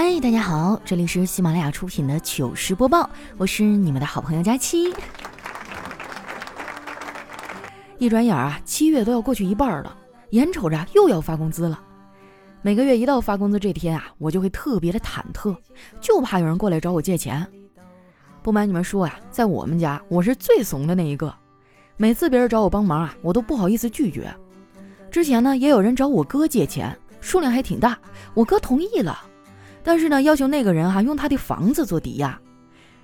嗨，大家好，这里是喜马拉雅出品的糗事播报，我是你们的好朋友佳期。一转眼啊，七月都要过去一半了，眼瞅着又要发工资了。每个月一到发工资这天啊，我就会特别的忐忑，就怕有人过来找我借钱。不瞒你们说呀，在我们家我是最怂的那一个，每次别人找我帮忙啊，我都不好意思拒绝。之前呢，也有人找我哥借钱，数量还挺大，我哥同意了，但是呢，要求那个人哈用他的房子做抵押，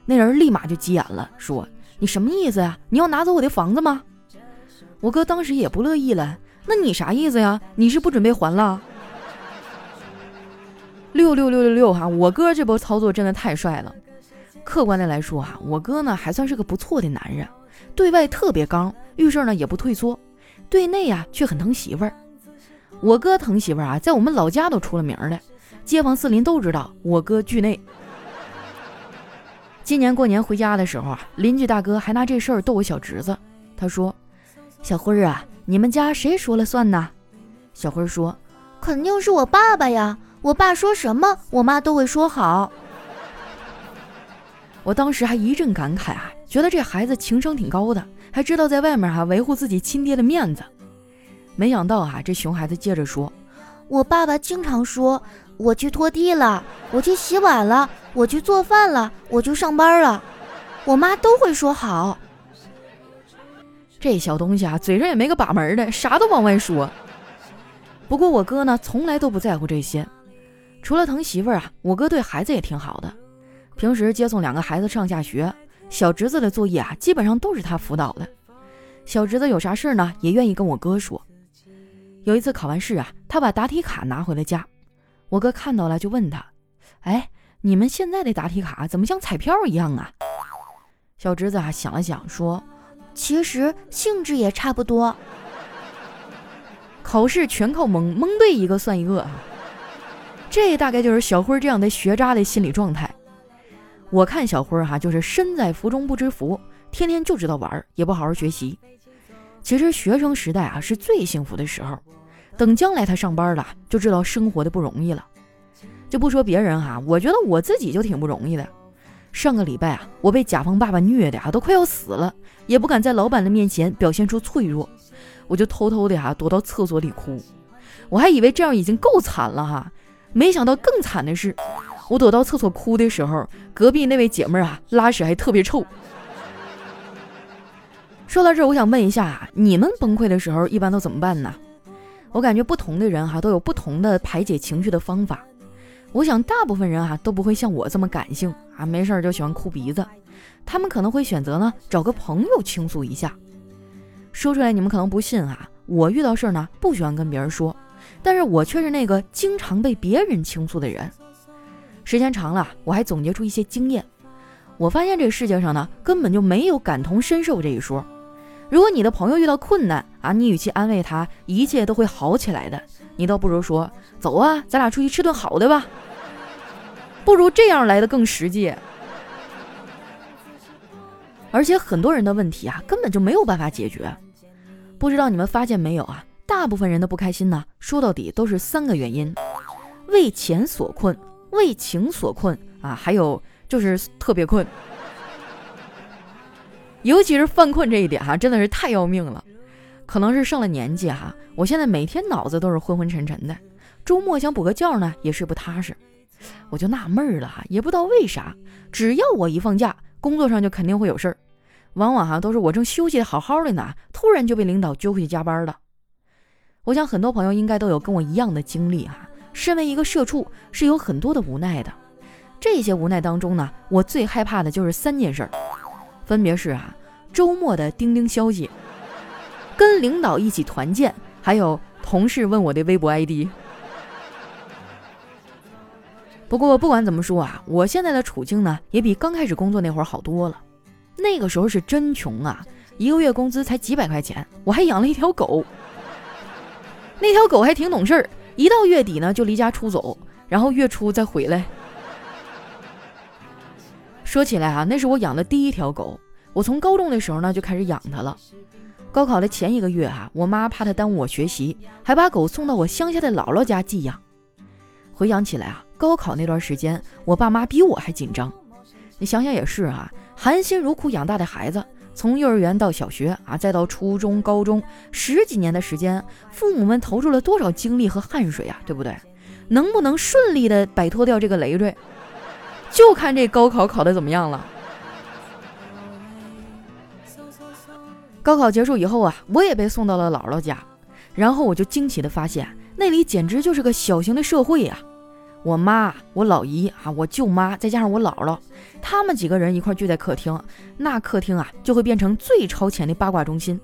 那人立马就急眼了，说：“你什么意思呀？你要拿走我的房子吗？”我哥当时也不乐意了，那你啥意思呀？你是不准备还了？六六六六六哈！我哥这波操作真的太帅了。客观的来说啊，我哥呢还算是个不错的男人，对外特别刚，遇事呢也不退缩。对内呀，却很疼媳妇儿。我哥疼媳妇儿啊，在我们老家都出了名了，街坊四邻都知道我哥惧内。今年过年回家的时候啊，邻居大哥还拿这事儿逗我小侄子。他说：“小辉儿啊，你们家谁说了算呢？”小辉儿说：“肯定是我爸爸呀，我爸说什么，我妈都会说好。”我当时还一阵感慨啊，觉得这孩子情商挺高的。还知道在外面哈维护自己亲爹的面子，没想到啊这熊孩子接着说：“我爸爸经常说，我去拖地了，我去洗碗了，我去做饭了，我去上班了，我妈都会说好。”这小东西啊，嘴上也没个把门的，啥都往外说。不过我哥呢，从来都不在乎这些，除了疼媳妇儿啊，我哥对孩子也挺好的，平时接送两个孩子上下学。小侄子的作业啊，基本上都是他辅导的。小侄子有啥事呢，也愿意跟我哥说。有一次考完试啊，他把答题卡拿回了家，我哥看到了就问他：“哎，你们现在的答题卡怎么像彩票一样啊？”小侄子啊想了想说：“其实性质也差不多。考试全靠蒙，蒙对一个算一个啊。”这大概就是小辉这样的学渣的心理状态。我看小辉儿哈，就是身在福中不知福，天天就知道玩，也不好好学习。其实学生时代啊是最幸福的时候，等将来他上班了，就知道生活的不容易了。就不说别人哈，我觉得我自己就挺不容易的。上个礼拜啊，我被甲方爸爸虐的啊，都快要死了，也不敢在老板的面前表现出脆弱，我就偷偷的哈躲到厕所里哭。我还以为这样已经够惨了哈，没想到更惨的是。我躲到厕所哭的时候，隔壁那位姐妹啊，拉屎还特别臭。说到这儿，我想问一下，你们崩溃的时候一般都怎么办呢？我感觉不同的人哈都有不同的排解情绪的方法。我想大部分人哈都不会像我这么感性啊，没事儿就喜欢哭鼻子。他们可能会选择呢找个朋友倾诉一下。说出来你们可能不信啊，我遇到事儿呢不喜欢跟别人说，但是我却是那个经常被别人倾诉的人。时间长了，我还总结出一些经验。我发现这个世界上呢，根本就没有感同身受这一说。如果你的朋友遇到困难啊，你与其安慰他一切都会好起来的，你倒不如说走啊，咱俩出去吃顿好的吧。不如这样来的更实际。而且很多人的问题啊，根本就没有办法解决。不知道你们发现没有啊？大部分人的不开心呢，说到底都是三个原因：为钱所困。为情所困啊，还有就是特别困，尤其是犯困这一点哈，真的是太要命了。可能是上了年纪哈，我现在每天脑子都是昏昏沉沉的，周末想补个觉呢也睡不踏实。我就纳闷了哈，也不知道为啥，只要我一放假，工作上就肯定会有事儿，往往哈都是我正休息的好好的呢，突然就被领导揪回去加班了。我想很多朋友应该都有跟我一样的经历哈。身为一个社畜，是有很多的无奈的。这些无奈当中呢，我最害怕的就是三件事儿，分别是啊，周末的钉钉消息，跟领导一起团建，还有同事问我的微博 ID。不过不管怎么说啊，我现在的处境呢，也比刚开始工作那会儿好多了。那个时候是真穷啊，一个月工资才几百块钱，我还养了一条狗。那条狗还挺懂事儿。一到月底呢，就离家出走，然后月初再回来。说起来啊，那是我养的第一条狗。我从高中的时候呢就开始养它了。高考的前一个月啊，我妈怕它耽误我学习，还把狗送到我乡下的姥姥家寄养。回想起来啊，高考那段时间，我爸妈比我还紧张。你想想也是啊，含辛茹苦养大的孩子，从幼儿园到小学啊，再到初中、高中，十几年的时间，父母们投入了多少精力和汗水啊，对不对？能不能顺利的摆脱掉这个累赘，就看这高考考的怎么样了。高考结束以后啊，我也被送到了姥姥家，然后我就惊奇的发现，那里简直就是个小型的社会呀！我妈、我老姨啊、我舅妈，再加上我姥姥，他们几个人一块聚在客厅，那客厅啊就会变成最超前的八卦中心，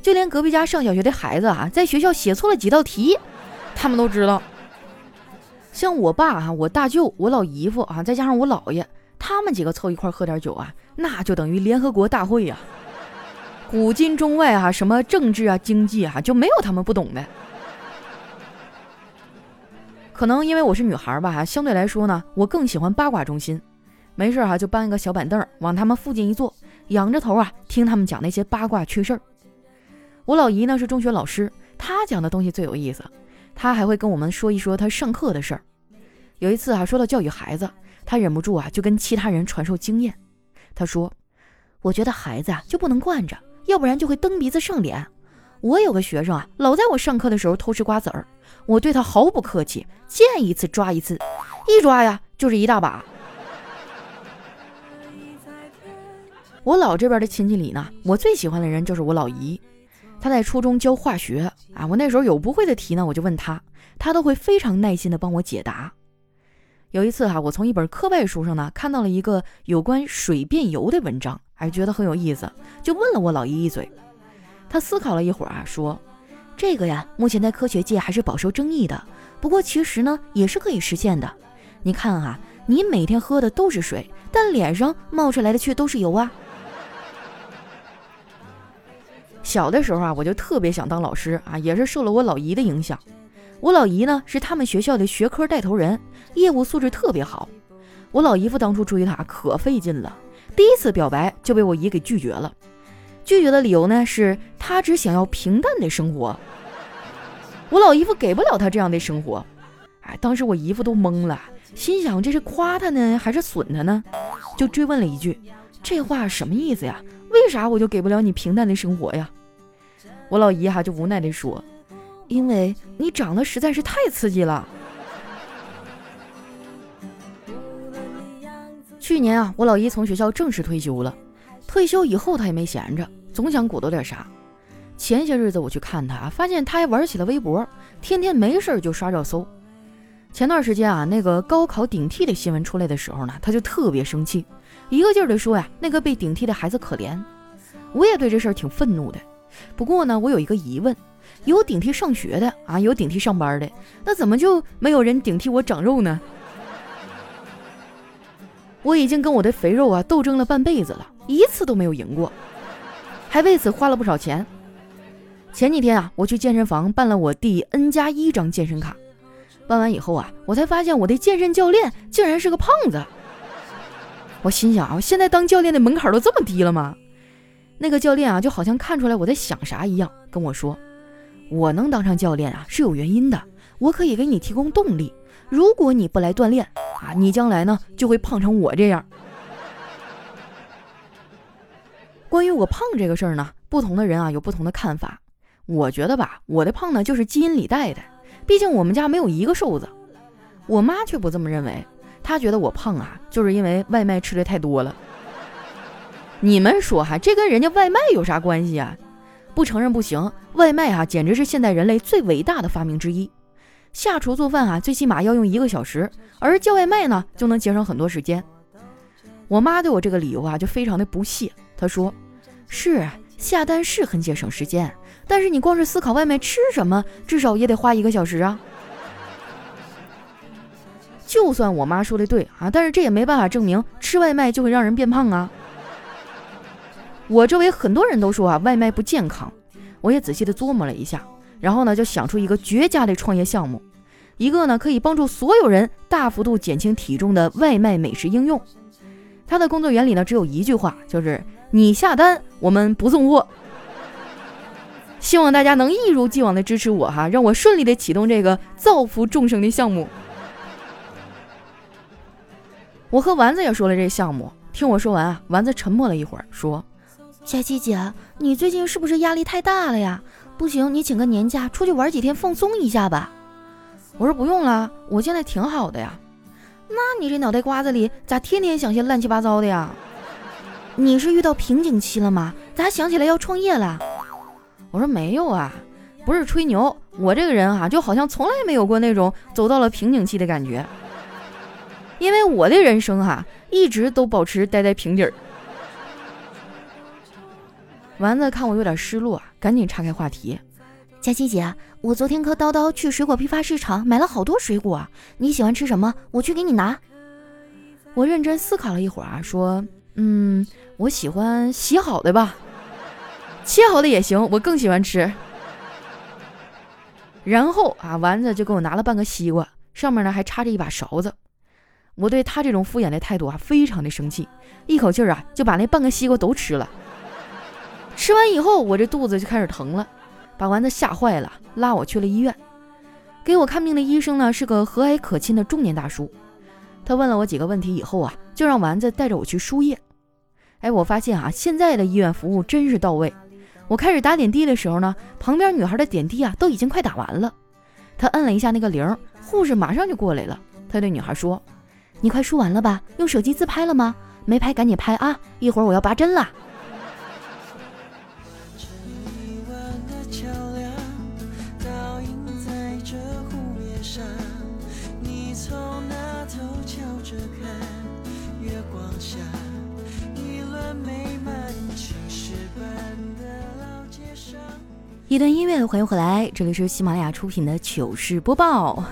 就连隔壁家上小学的孩子啊，在学校写错了几道题，他们都知道。像我爸啊、我大舅、我老姨夫啊，再加上我姥爷，他们几个凑一块喝点酒啊，那就等于联合国大会呀！古今中外啊，什么政治啊、经济啊，就没有他们不懂的。可能因为我是女孩吧，相对来说呢，我更喜欢八卦中心。没事哈，就搬一个小板凳往他们附近一坐，仰着头啊，听他们讲那些八卦趣事儿。我老姨呢是中学老师，她讲的东西最有意思。他还会跟我们说一说他上课的事儿。有一次啊，说到教育孩子，他忍不住啊，就跟其他人传授经验。他说：“我觉得孩子啊，就不能惯着。”要不然就会蹬鼻子上脸。我有个学生啊，老在我上课的时候偷吃瓜子儿，我对他毫不客气，见一次抓一次，一抓呀就是一大把。我姥这边的亲戚里呢，我最喜欢的人就是我老姨，他在初中教化学啊，我那时候有不会的题呢，我就问他，他都会非常耐心的帮我解答。有一次哈，我从一本课外书上呢看到了一个有关水变油的文章。哎，觉得很有意思，就问了我老姨一嘴。他思考了一会儿啊，说：“这个呀，目前在科学界还是饱受争议的。不过其实呢，也是可以实现的。你看啊，你每天喝的都是水，但脸上冒出来的却都是油啊。”小的时候啊，我就特别想当老师啊，也是受了我老姨的影响。我老姨呢，是他们学校的学科带头人，业务素质特别好。我老姨夫当初追她可费劲了。第一次表白就被我姨给拒绝了，拒绝的理由呢是他只想要平淡的生活。我老姨夫给不了他这样的生活，哎，当时我姨夫都懵了，心想这是夸他呢还是损他呢？就追问了一句：“这话什么意思呀？为啥我就给不了你平淡的生活呀？”我老姨哈就无奈地说：“因为你长得实在是太刺激了。”去年啊，我老姨从学校正式退休了。退休以后，她也没闲着，总想鼓捣点啥。前些日子我去看她，发现她还玩起了微博，天天没事就刷热搜。前段时间啊，那个高考顶替的新闻出来的时候呢，她就特别生气，一个劲儿的说呀，那个被顶替的孩子可怜。我也对这事儿挺愤怒的。不过呢，我有一个疑问：有顶替上学的啊，有顶替上班的，那怎么就没有人顶替我长肉呢？我已经跟我的肥肉啊斗争了半辈子了，一次都没有赢过，还为此花了不少钱。前几天啊，我去健身房办了我第 N 加一张健身卡，办完以后啊，我才发现我的健身教练竟然是个胖子。我心想啊，现在当教练的门槛都这么低了吗？那个教练啊，就好像看出来我在想啥一样，跟我说：“我能当上教练啊，是有原因的，我可以给你提供动力。”如果你不来锻炼啊，你将来呢就会胖成我这样。关于我胖这个事儿呢，不同的人啊有不同的看法。我觉得吧，我的胖呢就是基因里带的，毕竟我们家没有一个瘦子。我妈却不这么认为，她觉得我胖啊，就是因为外卖吃的太多了。你们说哈，这跟人家外卖有啥关系啊？不承认不行，外卖啊简直是现代人类最伟大的发明之一。下厨做饭啊，最起码要用一个小时，而叫外卖呢，就能节省很多时间。我妈对我这个理由啊，就非常的不屑。她说：“是下单是很节省时间，但是你光是思考外卖吃什么，至少也得花一个小时啊。”就算我妈说的对啊，但是这也没办法证明吃外卖就会让人变胖啊。我周围很多人都说啊，外卖不健康，我也仔细的琢磨了一下。然后呢，就想出一个绝佳的创业项目，一个呢可以帮助所有人大幅度减轻体重的外卖美食应用。它的工作原理呢只有一句话，就是你下单，我们不送货。希望大家能一如既往的支持我哈，让我顺利的启动这个造福众生的项目。我和丸子也说了这项目，听我说完啊，丸子沉默了一会儿，说：“佳琪姐，你最近是不是压力太大了呀？不行，你请个年假出去玩几天放松一下吧。”我说：“不用了，我现在挺好的呀。”那你这脑袋瓜子里咋天天想些乱七八糟的呀？你是遇到瓶颈期了吗？咋想起来要创业了？我说没有啊，不是吹牛，我这个人啊，就好像从来没有过那种走到了瓶颈期的感觉，因为我的人生哈，一直都保持待在平底儿。丸子看我有点失落，赶紧岔开话题。佳琪姐，我昨天和叨叨去水果批发市场买了好多水果，你喜欢吃什么？我去给你拿。我认真思考了一会儿啊，说，嗯，我喜欢洗好的吧，切好的也行，我更喜欢吃。然后啊，丸子就给我拿了半个西瓜，上面呢还插着一把勺子。我对他这种敷衍的态度啊，非常的生气，一口气儿啊就把那半个西瓜都吃了。吃完以后，我这肚子就开始疼了。把丸子吓坏了，拉我去了医院。给我看病的医生呢是个和蔼可亲的中年大叔。他问了我几个问题以后啊，就让丸子带着我去输液。哎，我发现啊，现在的医院服务真是到位。我开始打点滴的时候呢，旁边女孩的点滴啊都已经快打完了。他摁了一下那个铃，护士马上就过来了。他对女孩说：“你快输完了吧？用手机自拍了吗？没拍赶紧拍啊！一会儿我要拔针了。”一段音乐，欢迎回来，这里是喜马拉雅出品的糗事播报。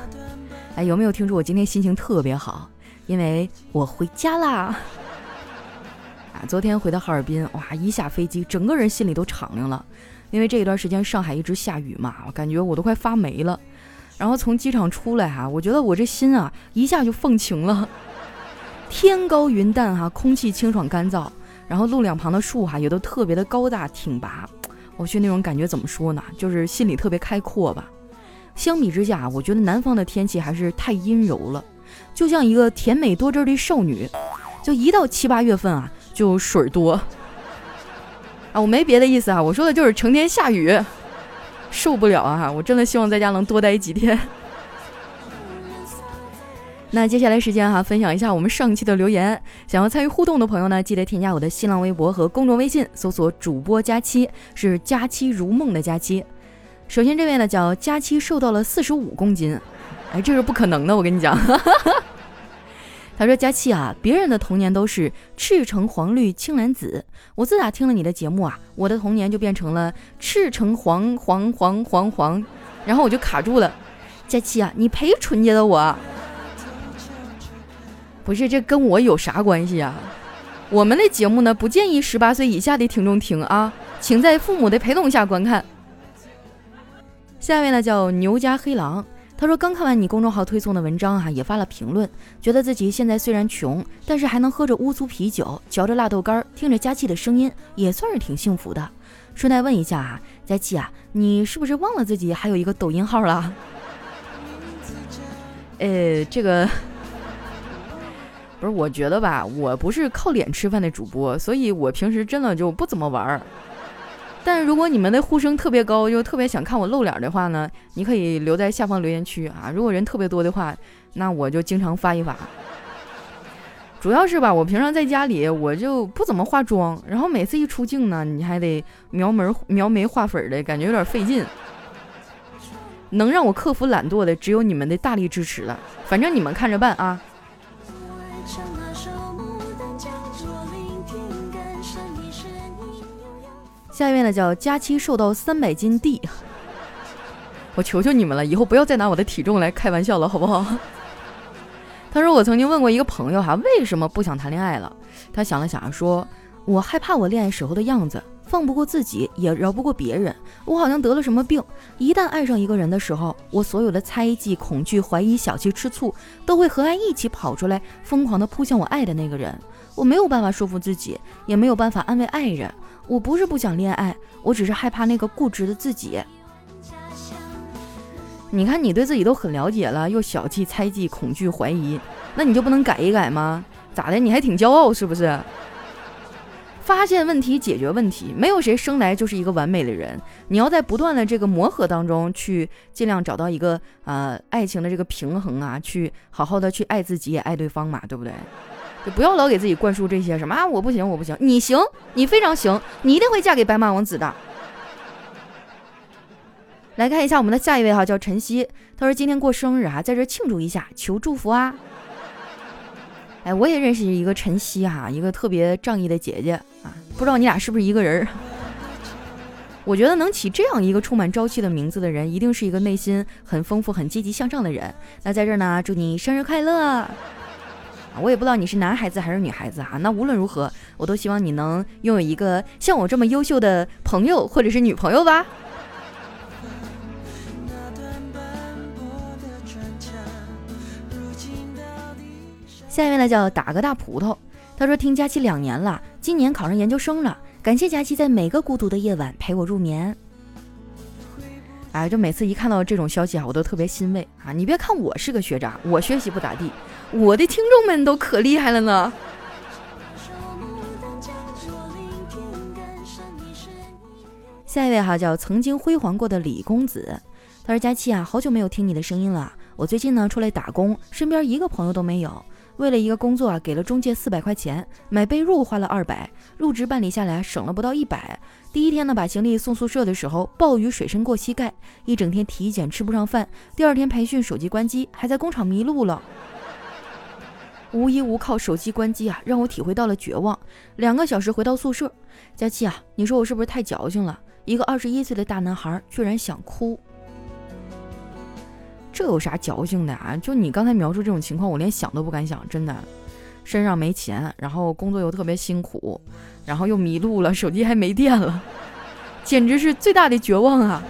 哎，有没有听出我今天心情特别好？因为我回家啦！啊，昨天回到哈尔滨，哇，一下飞机，整个人心里都敞亮了。因为这一段时间上海一直下雨嘛，我感觉我都快发霉了。然后从机场出来哈，我觉得我这心啊，一下就放晴了。天高云淡哈，空气清爽干燥，然后路两旁的树哈也都特别的高大挺拔。我去那种感觉怎么说呢？就是心里特别开阔吧。相比之下，我觉得南方的天气还是太阴柔了，就像一个甜美多汁的少女，就一到七八月份啊，就水多。啊，我没别的意思啊，我说的就是成天下雨，受不了啊！我真的希望在家能多待几天。那接下来时间哈，分享一下我们上期的留言。想要参与互动的朋友呢，记得添加我的新浪微博和公众微信，搜索主播佳期，是佳期如梦的佳期。首先这位呢叫佳期，瘦到了四十五公斤，哎，这是不可能的，我跟你讲。他说佳期啊，别人的童年都是赤橙黄绿青蓝紫，我自打听了你的节目啊，我的童年就变成了赤橙黄黄黄黄黄，然后我就卡住了。佳期啊，你陪纯洁的我。不是这跟我有啥关系啊？我们的节目呢不建议十八岁以下的听众听啊，请在父母的陪同下观看。下面呢叫牛家黑狼，他说刚看完你公众号推送的文章哈，也发了评论，觉得自己现在虽然穷，但是还能喝着乌苏啤酒，嚼着辣豆干，听着佳期的声音，也算是挺幸福的。顺带问一下啊，佳期啊，你是不是忘了自己还有一个抖音号了？呃，这个。不是，我觉得吧，我不是靠脸吃饭的主播，所以我平时真的就不怎么玩儿。但如果你们的呼声特别高，又特别想看我露脸的话呢，你可以留在下方留言区啊。如果人特别多的话，那我就经常发一发。主要是吧，我平常在家里我就不怎么化妆，然后每次一出镜呢，你还得描眉描眉画粉的，感觉有点费劲。能让我克服懒惰的，只有你们的大力支持了。反正你们看着办啊。下一位呢叫佳期瘦到三百斤 D，我求求你们了，以后不要再拿我的体重来开玩笑了，好不好？他说我曾经问过一个朋友哈，为什么不想谈恋爱了？他想了想说，我害怕我恋爱时候的样子，放不过自己，也饶不过别人。我好像得了什么病，一旦爱上一个人的时候，我所有的猜忌、恐惧、怀疑、小气、吃醋，都会和爱一起跑出来，疯狂的扑向我爱的那个人。我没有办法说服自己，也没有办法安慰爱人。我不是不想恋爱，我只是害怕那个固执的自己。你看你对自己都很了解了，又小气、猜忌、恐惧、怀疑，那你就不能改一改吗？咋的？你还挺骄傲是不是？发现问题，解决问题，没有谁生来就是一个完美的人。你要在不断的这个磨合当中去尽量找到一个呃爱情的这个平衡啊，去好好的去爱自己也爱对方嘛，对不对？就不要老给自己灌输这些什么啊我不行我不行，你行，你非常行，你一定会嫁给白马王子的。来看一下我们的下一位哈，叫晨曦，他说今天过生日啊，在这庆祝一下，求祝福啊。哎，我也认识一个晨曦哈，一个特别仗义的姐姐啊，不知道你俩是不是一个人儿？我觉得能起这样一个充满朝气的名字的人，一定是一个内心很丰富、很积极向上的人。那在这儿呢，祝你生日快乐！我也不知道你是男孩子还是女孩子哈，那无论如何，我都希望你能拥有一个像我这么优秀的朋友或者是女朋友吧。下一位呢叫打个大葡萄，他说听佳期两年了，今年考上研究生了，感谢佳期在每个孤独的夜晚陪我入眠。哎，就每次一看到这种消息啊，我都特别欣慰啊！你别看我是个学渣，我学习不咋地，我的听众们都可厉害了呢。下一位哈叫曾经辉煌过的李公子，他说佳期啊，好久没有听你的声音了，我最近呢出来打工，身边一个朋友都没有。为了一个工作啊，给了中介四百块钱，买被褥花了二百，入职办理下来省了不到一百。第一天呢，把行李送宿舍的时候，暴雨水深过膝盖，一整天体检吃不上饭。第二天培训手机关机，还在工厂迷路了，无依无靠，手机关机啊，让我体会到了绝望。两个小时回到宿舍，佳期啊，你说我是不是太矫情了？一个二十一岁的大男孩居然想哭。这有啥矫情的啊？就你刚才描述这种情况，我连想都不敢想，真的。身上没钱，然后工作又特别辛苦，然后又迷路了，手机还没电了，简直是最大的绝望啊！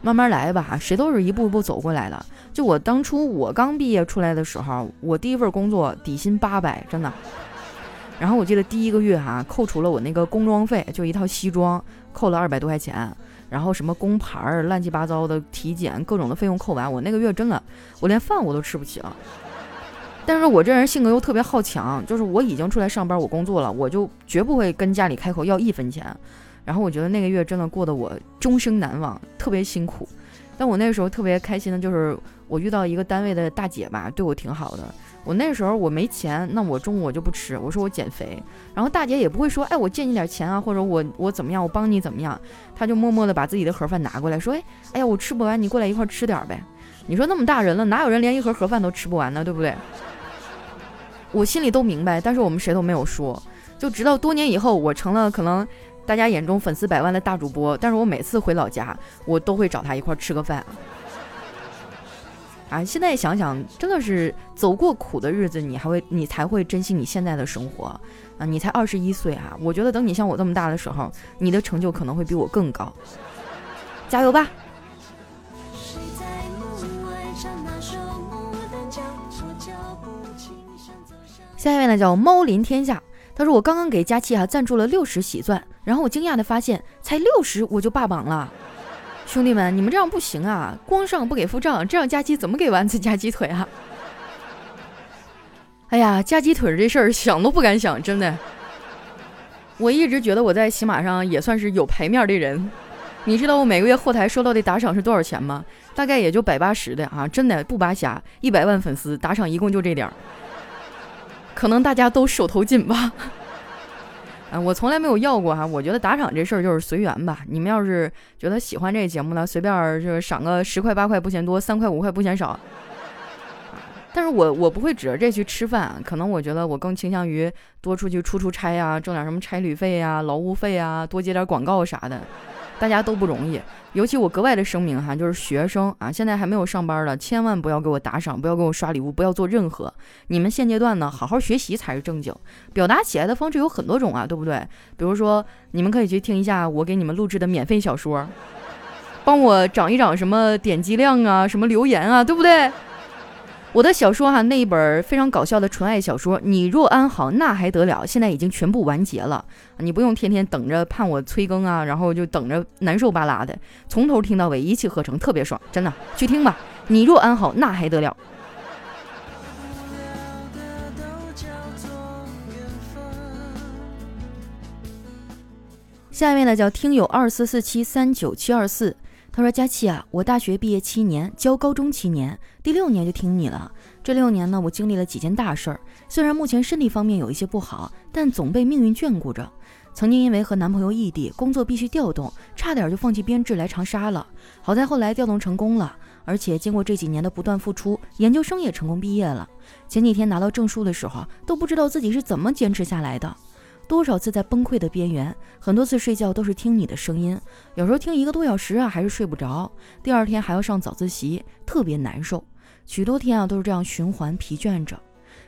慢慢来吧，谁都是一步一步走过来的。就我当初我刚毕业出来的时候，我第一份工作底薪八百，真的。然后我记得第一个月哈，扣除了我那个工装费，就一套西装，扣了二百多块钱。然后什么工牌儿、乱七八糟的体检，各种的费用扣完，我那个月真的，我连饭我都吃不起了。但是我这人性格又特别好强，就是我已经出来上班，我工作了，我就绝不会跟家里开口要一分钱。然后我觉得那个月真的过得我终生难忘，特别辛苦。但我那个时候特别开心的就是我遇到一个单位的大姐吧，对我挺好的。我那时候我没钱，那我中午我就不吃，我说我减肥。然后大姐也不会说，哎，我借你点钱啊，或者我我怎么样，我帮你怎么样，她就默默的把自己的盒饭拿过来，说，哎，哎呀，我吃不完，你过来一块吃点呗。你说那么大人了，哪有人连一盒盒饭都吃不完呢？对不对？我心里都明白，但是我们谁都没有说。就直到多年以后，我成了可能大家眼中粉丝百万的大主播，但是我每次回老家，我都会找他一块吃个饭。啊，现在想想，真的是走过苦的日子，你还会，你才会珍惜你现在的生活啊！你才二十一岁啊，我觉得等你像我这么大的时候，你的成就可能会比我更高，加油吧！下一位呢，叫猫临天下，他说我刚刚给佳期啊赞助了六十喜钻，然后我惊讶的发现，才六十我就霸榜了。兄弟们，你们这样不行啊！光上不给付账，这样加鸡怎么给丸子加鸡腿啊？哎呀，加鸡腿这事儿想都不敢想，真的。我一直觉得我在喜马上也算是有牌面的人。你知道我每个月后台收到的打赏是多少钱吗？大概也就百八十的啊，真的不扒瞎。一百万粉丝打赏一共就这点儿，可能大家都手头紧吧。啊，我从来没有要过哈，我觉得打赏这事儿就是随缘吧。你们要是觉得喜欢这节目呢，随便就是赏个十块八块不嫌多，三块五块不嫌少。但是我我不会指着这去吃饭，可能我觉得我更倾向于多出去出出差呀，挣点什么差旅费呀、劳务费啊，多接点广告啥的。大家都不容易，尤其我格外的声明哈，就是学生啊，现在还没有上班的，千万不要给我打赏，不要给我刷礼物，不要做任何。你们现阶段呢，好好学习才是正经。表达喜爱的方式有很多种啊，对不对？比如说，你们可以去听一下我给你们录制的免费小说，帮我涨一涨什么点击量啊，什么留言啊，对不对？我的小说哈，那一本非常搞笑的纯爱小说《你若安好，那还得了》，现在已经全部完结了。你不用天天等着盼我催更啊，然后就等着难受巴拉的，从头听到尾，一气呵成，特别爽，真的，去听吧。你若安好，那还得了。下面呢叫听友二四四七三九七二四。他说：“佳琪啊，我大学毕业七年，教高中七年，第六年就听你了。这六年呢，我经历了几件大事儿。虽然目前身体方面有一些不好，但总被命运眷顾着。曾经因为和男朋友异地，工作必须调动，差点就放弃编制来长沙了。好在后来调动成功了，而且经过这几年的不断付出，研究生也成功毕业了。前几天拿到证书的时候，都不知道自己是怎么坚持下来的。”多少次在崩溃的边缘，很多次睡觉都是听你的声音，有时候听一个多小时啊，还是睡不着，第二天还要上早自习，特别难受。许多天啊都是这样循环，疲倦着。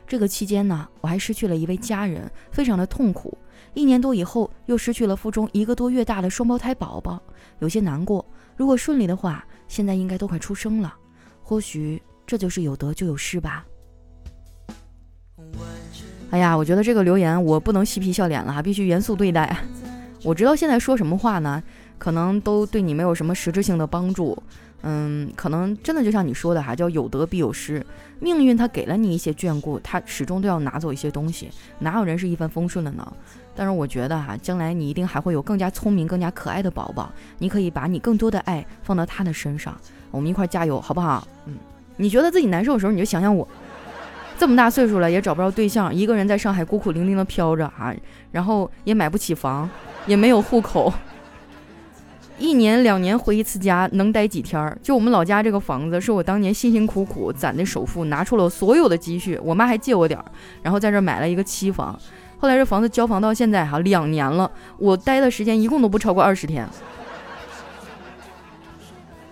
这个期间呢，我还失去了一位家人，非常的痛苦。一年多以后，又失去了腹中一个多月大的双胞胎宝宝，有些难过。如果顺利的话，现在应该都快出生了。或许这就是有得就有失吧。哎呀，我觉得这个留言我不能嬉皮笑脸了，必须严肃对待。我知道现在说什么话呢，可能都对你没有什么实质性的帮助。嗯，可能真的就像你说的哈，叫有得必有失。命运它给了你一些眷顾，它始终都要拿走一些东西。哪有人是一帆风顺的呢？但是我觉得哈，将来你一定还会有更加聪明、更加可爱的宝宝。你可以把你更多的爱放到他的身上，我们一块加油，好不好？嗯，你觉得自己难受的时候，你就想想我。这么大岁数了也找不着对象，一个人在上海孤苦伶仃的飘着啊，然后也买不起房，也没有户口，一年两年回一次家，能待几天？就我们老家这个房子，是我当年辛辛苦苦攒的首付，拿出了所有的积蓄，我妈还借我点儿，然后在这买了一个期房。后来这房子交房到现在哈两年了，我待的时间一共都不超过二十天。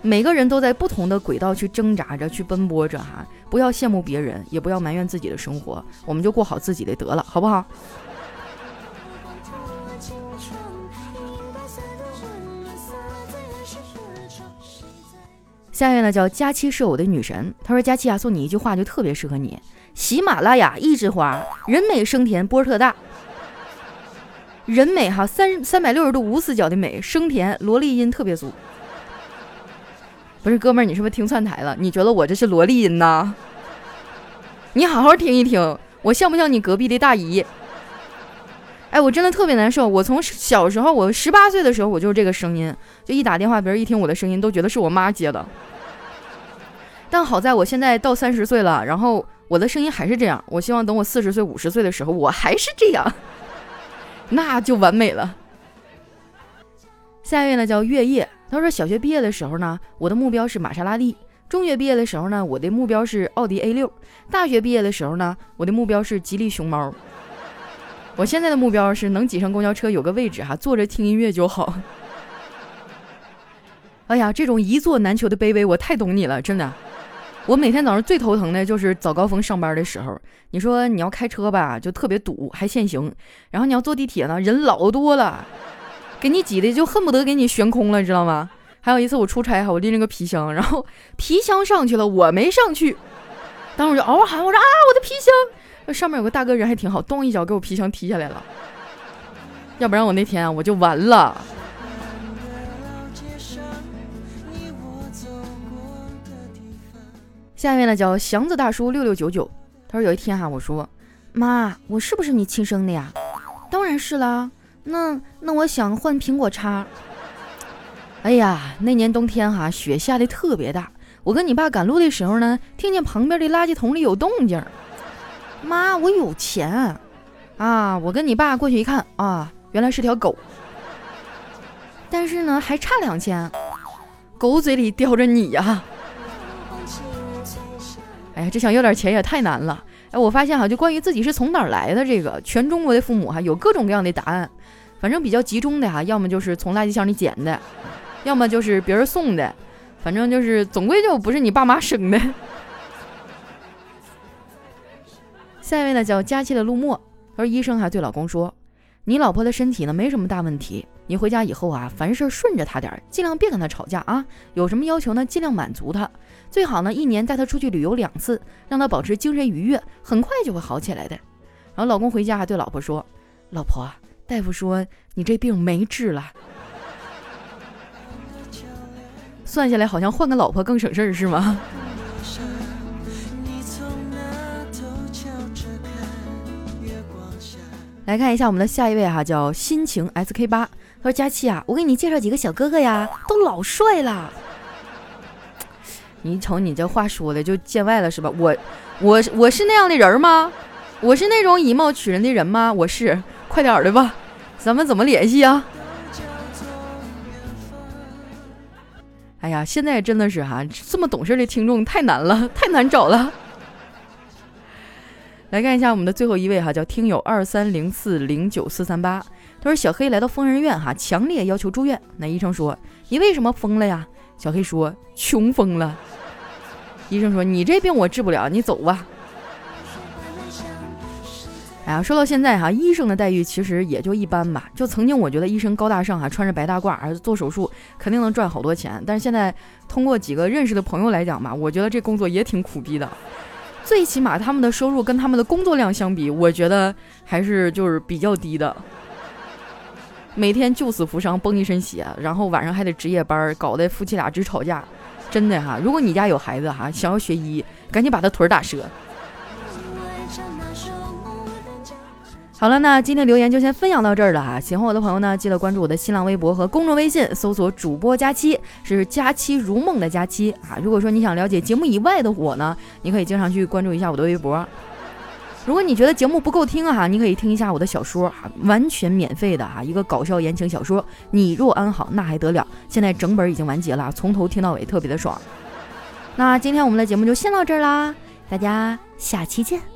每个人都在不同的轨道去挣扎着，去奔波着哈。不要羡慕别人，也不要埋怨自己的生活，我们就过好自己的得了，好不好？下面呢叫佳期是我的女神，她说佳期啊，送你一句话就特别适合你：喜马拉雅一枝花，人美声甜，波特大。人美哈，三三百六十度无死角的美，声甜，萝莉音特别足。不是哥们儿，你是不是听串台了？你觉得我这是萝莉音呐？你好好听一听，我像不像你隔壁的大姨？哎，我真的特别难受。我从小时候，我十八岁的时候，我就是这个声音，就一打电话，别人一听我的声音，都觉得是我妈接的。但好在我现在到三十岁了，然后我的声音还是这样。我希望等我四十岁、五十岁的时候，我还是这样，那就完美了。下一位呢，叫月夜。他说：“小学毕业的时候呢，我的目标是玛莎拉蒂；中学毕业的时候呢，我的目标是奥迪 A 六；大学毕业的时候呢，我的目标是吉利熊猫。我现在的目标是能挤上公交车，有个位置哈，坐着听音乐就好。哎呀，这种一坐难求的卑微，我太懂你了，真的。我每天早上最头疼的就是早高峰上班的时候。你说你要开车吧，就特别堵，还限行；然后你要坐地铁呢，人老多了。”给你挤的就恨不得给你悬空了，你知道吗？还有一次我出差哈，我拎着个皮箱，然后皮箱上去了，我没上去，当时我就嗷嗷喊，我说啊，我的皮箱！上面有个大哥人还挺好，咚一脚给我皮箱踢下来了，要不然我那天啊我就完了。下面呢叫祥子大叔六六九九，他说有一天哈，我说妈，我是不是你亲生的呀？当然是啦。那那我想换苹果叉。哎呀，那年冬天哈，雪下的特别大。我跟你爸赶路的时候呢，听见旁边的垃圾桶里有动静。妈，我有钱啊！我跟你爸过去一看啊，原来是条狗。但是呢，还差两千。狗嘴里叼着你呀！哎呀，这想要点钱也太难了。哎，我发现哈，就关于自己是从哪儿来的这个，全中国的父母哈有各种各样的答案。反正比较集中的哈，要么就是从垃圾箱里捡的，要么就是别人送的，反正就是总归就不是你爸妈生的。下一位呢叫佳期的陆墨，他说医生还对老公说，你老婆的身体呢没什么大问题，你回家以后啊，凡事顺着她点儿，尽量别跟她吵架啊。有什么要求呢，尽量满足她。最好呢，一年带她出去旅游两次，让她保持精神愉悦，很快就会好起来的。然后老公回家还对老婆说：“老婆，大夫说你这病没治了。”算下来好像换个老婆更省事儿，是吗？来看一下我们的下一位哈，叫心情 SK 八。他说：“佳期啊，我给你介绍几个小哥哥呀，都老帅了。你瞅你这话说的就见外了是吧？我，我，我是那样的人吗？我是那种以貌取人的人吗？我是，快点的吧，咱们怎么联系啊？哎呀，现在真的是哈，这么懂事的听众太难了，太难找了。”来看一下我们的最后一位哈，叫听友二三零四零九四三八。他说：“小黑来到疯人院哈，强烈要求住院。那医生说：你为什么疯了呀？小黑说：穷疯了。医生说：你这病我治不了，你走吧。哎呀，说到现在哈，医生的待遇其实也就一般吧。就曾经我觉得医生高大上哈，穿着白大褂做手术肯定能赚好多钱。但是现在通过几个认识的朋友来讲吧，我觉得这工作也挺苦逼的。”最起码他们的收入跟他们的工作量相比，我觉得还是就是比较低的。每天救死扶伤，崩一身血，然后晚上还得值夜班，搞得夫妻俩直吵架。真的哈，如果你家有孩子哈，想要学医，赶紧把他腿打折。好了，那今天留言就先分享到这儿了哈。喜欢我的朋友呢，记得关注我的新浪微博和公众微信，搜索主播佳期，是佳期如梦的佳期啊。如果说你想了解节目以外的我呢，你可以经常去关注一下我的微博。如果你觉得节目不够听啊，你可以听一下我的小说啊，完全免费的哈，一个搞笑言情小说。你若安好，那还得了？现在整本已经完结了，从头听到尾，特别的爽。那今天我们的节目就先到这儿啦，大家下期见。